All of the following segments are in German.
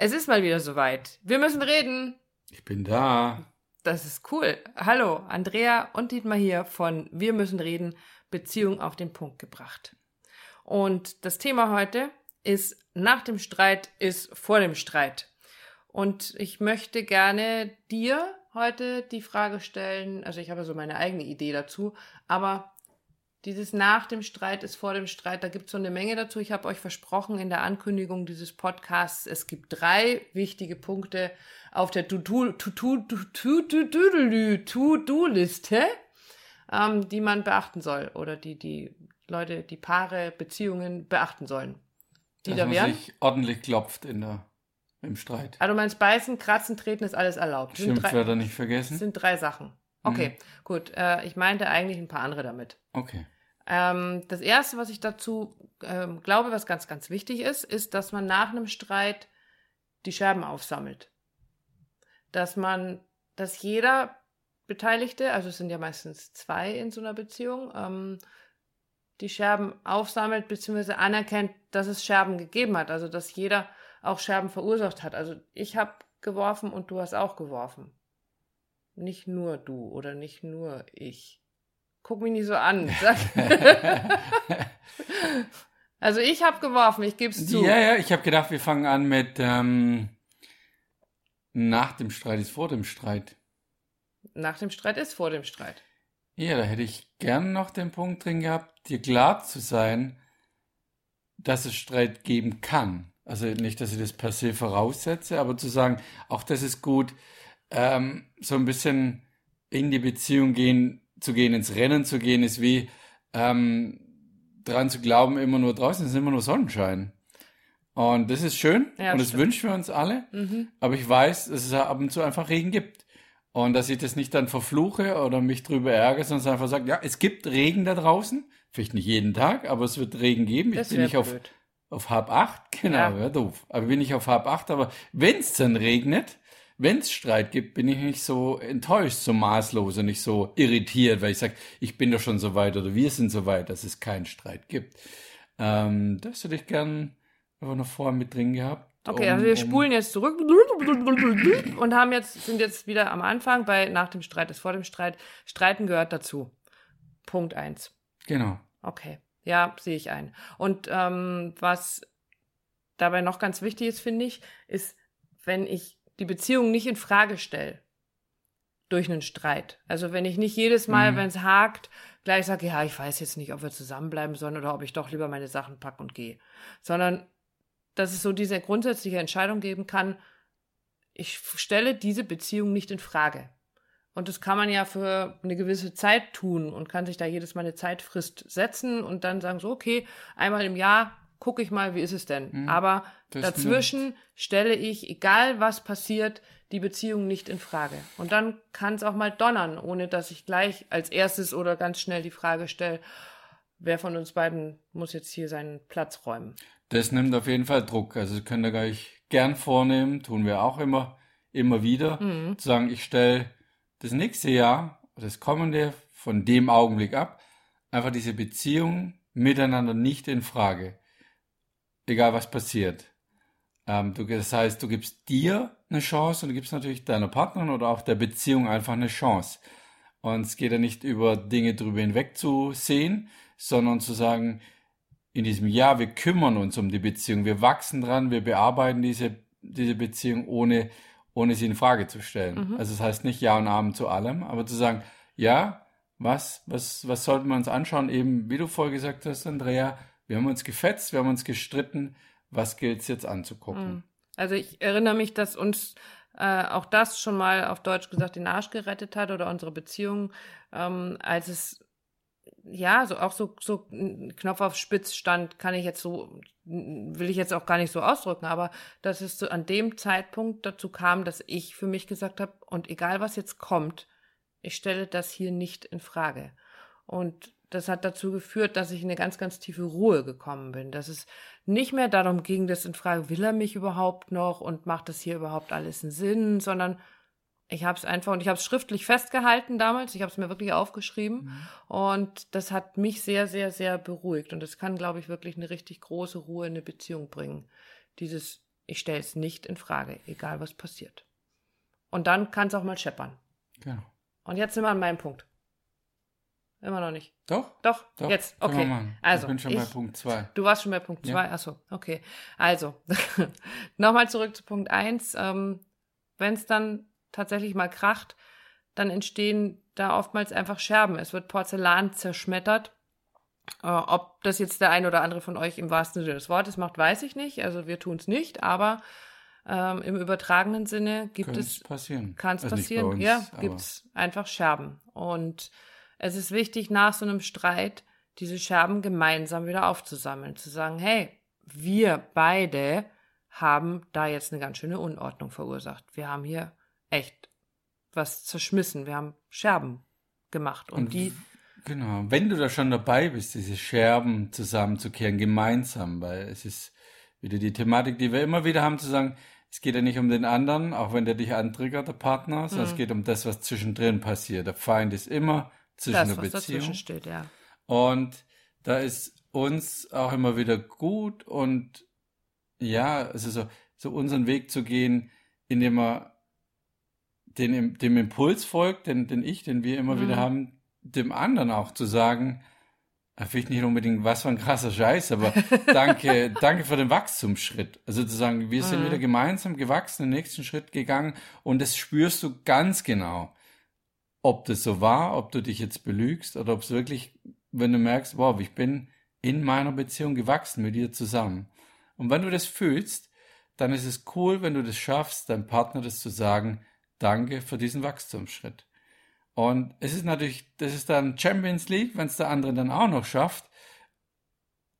Es ist mal wieder soweit. Wir müssen reden. Ich bin da. Das ist cool. Hallo, Andrea und Dietmar hier von Wir müssen reden, Beziehung auf den Punkt gebracht. Und das Thema heute ist nach dem Streit ist vor dem Streit. Und ich möchte gerne dir heute die Frage stellen, also ich habe so meine eigene Idee dazu, aber dieses nach dem Streit ist vor dem Streit, da gibt es so eine Menge dazu. Ich habe euch versprochen in der Ankündigung dieses Podcasts, es gibt drei wichtige Punkte auf der To-Do-Liste, ähm, die man beachten soll oder die die Leute, die Paare, Beziehungen beachten sollen. Die Dass da wären. sich ordentlich klopft in der, im Streit. Also meinst beißen, kratzen, treten ist alles erlaubt. Schimpfwörter nicht vergessen. Das sind drei Sachen. Okay, mhm. gut. Äh, ich meinte eigentlich ein paar andere damit. Okay. Ähm, das Erste, was ich dazu ähm, glaube, was ganz, ganz wichtig ist, ist, dass man nach einem Streit die Scherben aufsammelt. Dass man, dass jeder Beteiligte, also es sind ja meistens zwei in so einer Beziehung, ähm, die Scherben aufsammelt bzw. anerkennt, dass es Scherben gegeben hat. Also dass jeder auch Scherben verursacht hat. Also ich habe geworfen und du hast auch geworfen. Nicht nur du oder nicht nur ich. Guck mich nicht so an. also ich habe geworfen, ich gebe es zu. Ja, ja, ich habe gedacht, wir fangen an mit ähm, nach dem Streit ist vor dem Streit. Nach dem Streit ist vor dem Streit. Ja, da hätte ich gern noch den Punkt drin gehabt, dir klar zu sein, dass es Streit geben kann. Also nicht, dass ich das per se voraussetze, aber zu sagen, auch das ist gut, ähm, so ein bisschen in die Beziehung gehen, zu gehen, ins Rennen zu gehen, ist wie ähm, dran zu glauben, immer nur draußen ist immer nur Sonnenschein. Und das ist schön ja, und das stimmt. wünschen wir uns alle. Mhm. Aber ich weiß, dass es ab und zu einfach Regen gibt. Und dass ich das nicht dann verfluche oder mich drüber ärgere, sondern einfach sage, ja, es gibt Regen da draußen. Vielleicht nicht jeden Tag, aber es wird Regen geben. Das ich bin nicht auf, auf halb acht. Genau, ja. ja, doof. Aber bin ich auf halb acht. Aber wenn es dann regnet, wenn es Streit gibt, bin ich nicht so enttäuscht, so maßlos und nicht so irritiert, weil ich sage, ich bin doch schon so weit oder wir sind so weit, dass es keinen Streit gibt. Ähm, das hätte ich gern einfach noch vorher mit drin gehabt. Okay, um, also wir spulen jetzt zurück und haben jetzt, sind jetzt wieder am Anfang bei nach dem Streit ist vor dem Streit. Streiten gehört dazu. Punkt eins. Genau. Okay. Ja, sehe ich ein. Und ähm, was dabei noch ganz wichtig ist, finde ich, ist, wenn ich die Beziehung nicht in Frage stelle durch einen Streit. Also wenn ich nicht jedes Mal, mhm. wenn es hakt, gleich sage, ja, ich weiß jetzt nicht, ob wir zusammenbleiben sollen oder ob ich doch lieber meine Sachen packe und gehe. Sondern dass es so diese grundsätzliche Entscheidung geben kann, ich stelle diese Beziehung nicht in Frage. Und das kann man ja für eine gewisse Zeit tun und kann sich da jedes Mal eine Zeitfrist setzen und dann sagen so, okay, einmal im Jahr gucke ich mal, wie ist es denn. Mhm, Aber dazwischen stimmt. stelle ich, egal was passiert, die Beziehung nicht in Frage. Und dann kann es auch mal donnern, ohne dass ich gleich als erstes oder ganz schnell die Frage stelle, wer von uns beiden muss jetzt hier seinen Platz räumen. Das nimmt auf jeden Fall Druck. Also das könnt ihr gleich gern vornehmen, tun wir auch immer, immer wieder. Mhm. Zu sagen, ich stelle das nächste Jahr, das kommende von dem Augenblick ab, einfach diese Beziehung miteinander nicht in Frage egal was passiert. Ähm, du, das heißt, du gibst dir eine Chance und du gibst natürlich deiner Partnerin oder auch der Beziehung einfach eine Chance. Und es geht ja nicht über Dinge drüber hinweg zu sehen, sondern zu sagen, in diesem Jahr, wir kümmern uns um die Beziehung, wir wachsen dran, wir bearbeiten diese, diese Beziehung, ohne, ohne sie in Frage zu stellen. Mhm. Also das heißt nicht Ja und Abend zu allem, aber zu sagen, ja, was, was, was sollten wir uns anschauen? Eben, wie du vorher gesagt hast, Andrea, wir haben uns gefetzt, wir haben uns gestritten. Was gilt es jetzt anzugucken? Hm. Also ich erinnere mich, dass uns äh, auch das schon mal auf Deutsch gesagt den Arsch gerettet hat oder unsere Beziehung, ähm, als es ja so auch so so Knopf auf Spitz stand, kann ich jetzt so will ich jetzt auch gar nicht so ausdrücken, aber dass es so an dem Zeitpunkt dazu kam, dass ich für mich gesagt habe und egal was jetzt kommt, ich stelle das hier nicht in Frage. Und das hat dazu geführt, dass ich in eine ganz, ganz tiefe Ruhe gekommen bin. Dass es nicht mehr darum ging, dass in Frage, will er mich überhaupt noch und macht das hier überhaupt alles einen Sinn, sondern ich habe es einfach und ich habe es schriftlich festgehalten damals. Ich habe es mir wirklich aufgeschrieben mhm. und das hat mich sehr, sehr, sehr beruhigt und das kann, glaube ich, wirklich eine richtig große Ruhe in eine Beziehung bringen. Dieses ich stelle es nicht in Frage, egal was passiert. Und dann kann es auch mal scheppern. Genau. Und jetzt sind wir an meinem Punkt. Immer noch nicht. Doch? Doch, Doch, jetzt. Okay. Also, ich bin schon ich, bei Punkt 2. Du warst schon bei Punkt Ja. 2? Achso, okay. Also, nochmal zurück zu Punkt 1. Ähm, Wenn es dann tatsächlich mal kracht, dann entstehen da oftmals einfach Scherben. Es wird Porzellan zerschmettert. Äh, ob das jetzt der ein oder andere von euch im wahrsten Sinne des Wortes macht, weiß ich nicht. Also wir tun es nicht, aber ähm, im übertragenen Sinne gibt Könnte es passieren. kann es Also passieren. uns, ja, gibt es einfach Scherben. Und es ist wichtig, nach so einem Streit diese Scherben gemeinsam wieder aufzusammeln. Zu sagen, hey, wir beide haben da jetzt eine ganz schöne Unordnung verursacht. Wir haben hier echt was zerschmissen. Wir haben Scherben gemacht. Und, Und die, Genau. Wenn du da schon dabei bist, diese Scherben zusammenzukehren, gemeinsam, weil es ist wieder die Thematik, die wir immer wieder haben, zu sagen, es geht ja nicht um den anderen, auch wenn der dich antriggert, der Partner, sondern es Mhm. geht um das, was zwischendrin passiert. Der Feind ist immer zwischen das, der was Beziehung. dazwischen steht, ja. Und da ist uns auch immer wieder gut und ja, also so, so unseren Weg zu gehen, indem er den, dem Impuls folgt, den, den ich, den wir immer Mhm. wieder haben, dem anderen auch zu sagen, vielleicht nicht unbedingt, was für ein krasser Scheiß, aber danke, danke für den Wachstumsschritt. Also zu sagen, wir sind Mhm. wieder gemeinsam gewachsen, den nächsten Schritt gegangen und das spürst du ganz genau. Ob das so war, ob du dich jetzt belügst oder ob es wirklich, wenn du merkst, wow, ich bin in meiner Beziehung gewachsen mit dir zusammen. Und wenn du das fühlst, dann ist es cool, wenn du das schaffst, deinem Partner das zu sagen, danke für diesen Wachstumsschritt. Und es ist natürlich, das ist dann Champions League, wenn es der andere dann auch noch schafft.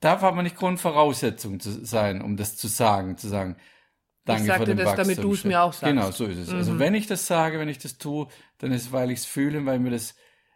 Darf aber nicht Grundvoraussetzung zu sein, um das zu sagen, zu sagen, danke sagte für den das, damit du es mir auch sagst. Genau, so ist es. Also Mhm. wenn ich das sage, wenn ich das tue, dann ist es, weil ich es fühle, weil mir das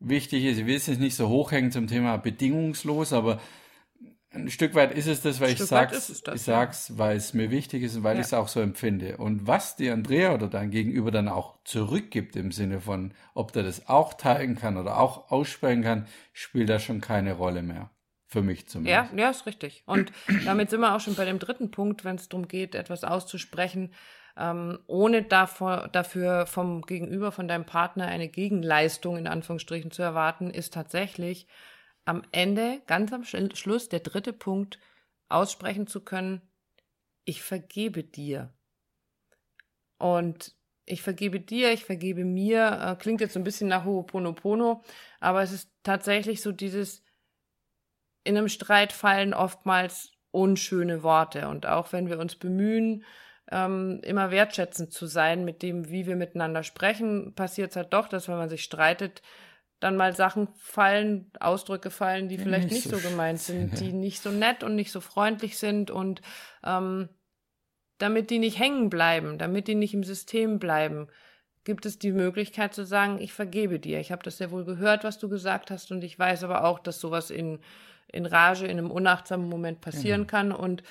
wichtig ist. Ich will es jetzt nicht so hochhängen zum Thema bedingungslos, aber ein Stück weit ist es das, weil ich sag's, das, ich ja. sag's, weil es mir wichtig ist und weil Ja. ich es auch so empfinde. Und was dir Andrea oder dein Gegenüber dann auch zurückgibt im Sinne von, ob der das auch teilen kann oder auch aussprechen kann, spielt da schon keine Rolle mehr. Für mich Ja, zumindest. ja, ist richtig. Und damit sind wir auch schon bei dem dritten Punkt, wenn es darum geht, etwas auszusprechen, ähm, ohne davor, dafür vom Gegenüber, von deinem Partner eine Gegenleistung in Anführungsstrichen zu erwarten, ist tatsächlich am Ende, ganz am Sch- Schluss, der dritte Punkt, aussprechen zu können, ich vergebe dir. Und ich vergebe dir, ich vergebe mir, äh, klingt jetzt so ein bisschen nach Ho'oponopono, aber es ist tatsächlich so dieses, in einem Streit fallen oftmals unschöne Worte. Und auch wenn wir uns bemühen, ähm, immer wertschätzend zu sein mit dem, wie wir miteinander sprechen, passiert es halt doch, dass wenn man sich streitet, dann mal Sachen fallen, Ausdrücke fallen, die vielleicht nicht so so gemeint sind, die nicht so nett und nicht so freundlich sind und ähm, damit die nicht hängen bleiben, damit die nicht im System bleiben, gibt es die Möglichkeit zu sagen, ich vergebe dir. Ich habe das sehr wohl gehört, was du gesagt hast und ich weiß aber auch, dass sowas in, in Rage, in einem unachtsamen Moment passieren Genau. kann und,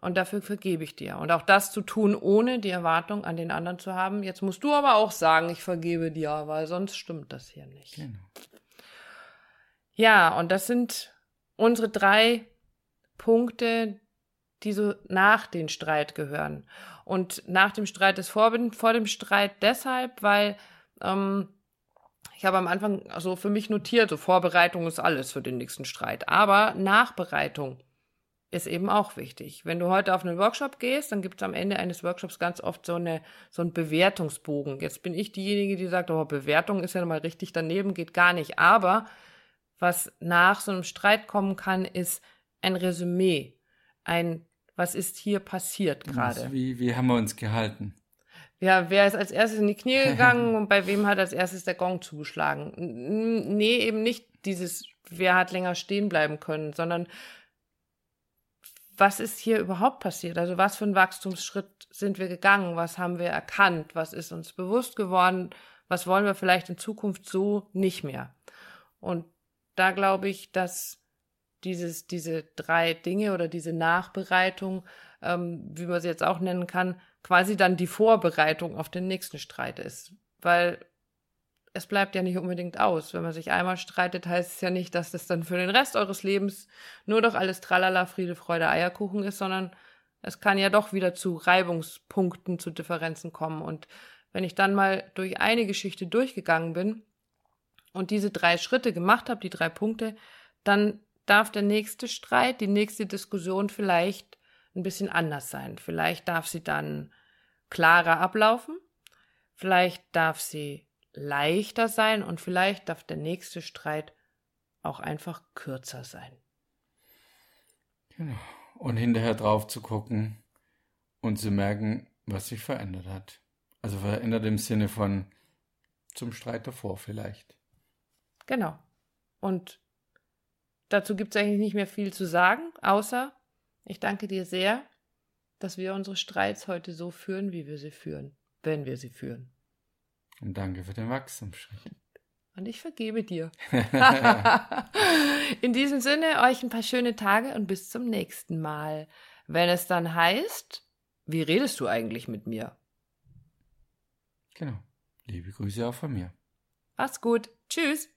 und dafür vergebe ich dir. Und auch das zu tun, ohne die Erwartung an den anderen zu haben. Jetzt musst du aber auch sagen, ich vergebe dir, weil sonst stimmt das hier nicht. Genau. Ja, und das sind unsere drei Punkte, die so nach den Streit gehören. Und nach dem Streit ist vor, vor dem Streit deshalb, weil ähm, ich habe am Anfang also für mich notiert, so Vorbereitung ist alles für den nächsten Streit. Aber Nachbereitung ist eben auch wichtig. Wenn du heute auf einen Workshop gehst, dann gibt es am Ende eines Workshops ganz oft so, eine, so einen Bewertungsbogen. Jetzt bin ich diejenige, die sagt, oh, Bewertung ist ja mal richtig daneben, geht gar nicht. Aber was nach so einem Streit kommen kann, ist ein Resümee. Ein, was ist hier passiert gerade? Also Wie, wie haben wir uns gehalten? Ja, wer ist als erstes in die Knie gegangen und bei wem hat als erstes der Gong zugeschlagen? N- Nee, eben nicht dieses, wer hat länger stehen bleiben können, sondern was ist hier überhaupt passiert? Also was für einen Wachstumsschritt sind wir gegangen? Was haben wir erkannt? Was ist uns bewusst geworden? Was wollen wir vielleicht in Zukunft so nicht mehr? Und da glaube ich, dass dieses, diese drei Dinge oder diese Nachbereitung, ähm, wie man sie jetzt auch nennen kann, quasi dann die Vorbereitung auf den nächsten Streit ist. Weil es bleibt ja nicht unbedingt aus. Wenn man sich einmal streitet, heißt es ja nicht, dass das dann für den Rest eures Lebens nur doch alles Tralala, Friede, Freude, Eierkuchen ist, sondern es kann ja doch wieder zu Reibungspunkten, zu Differenzen kommen. Und wenn ich dann mal durch eine Geschichte durchgegangen bin und diese drei Schritte gemacht habe, die drei Punkte, dann darf der nächste Streit, die nächste Diskussion vielleicht ein bisschen anders sein. Vielleicht darf sie dann klarer ablaufen, vielleicht darf sie leichter sein und vielleicht darf der nächste Streit auch einfach kürzer sein. Genau. Und hinterher drauf zu gucken und zu merken, was sich verändert hat. Also verändert im Sinne von zum Streit davor vielleicht. Genau. Und dazu gibt es eigentlich nicht mehr viel zu sagen, außer ich danke dir sehr, dass wir unsere Streits heute so führen, wie wir sie führen, wenn wir sie führen. Und danke für den Wachstumsschritt. Und ich vergebe dir. In diesem Sinne, euch ein paar schöne Tage und bis zum nächsten Mal. Wenn es dann heißt, wie redest du eigentlich mit mir? Genau. Liebe Grüße auch von mir. Mach's gut. Tschüss.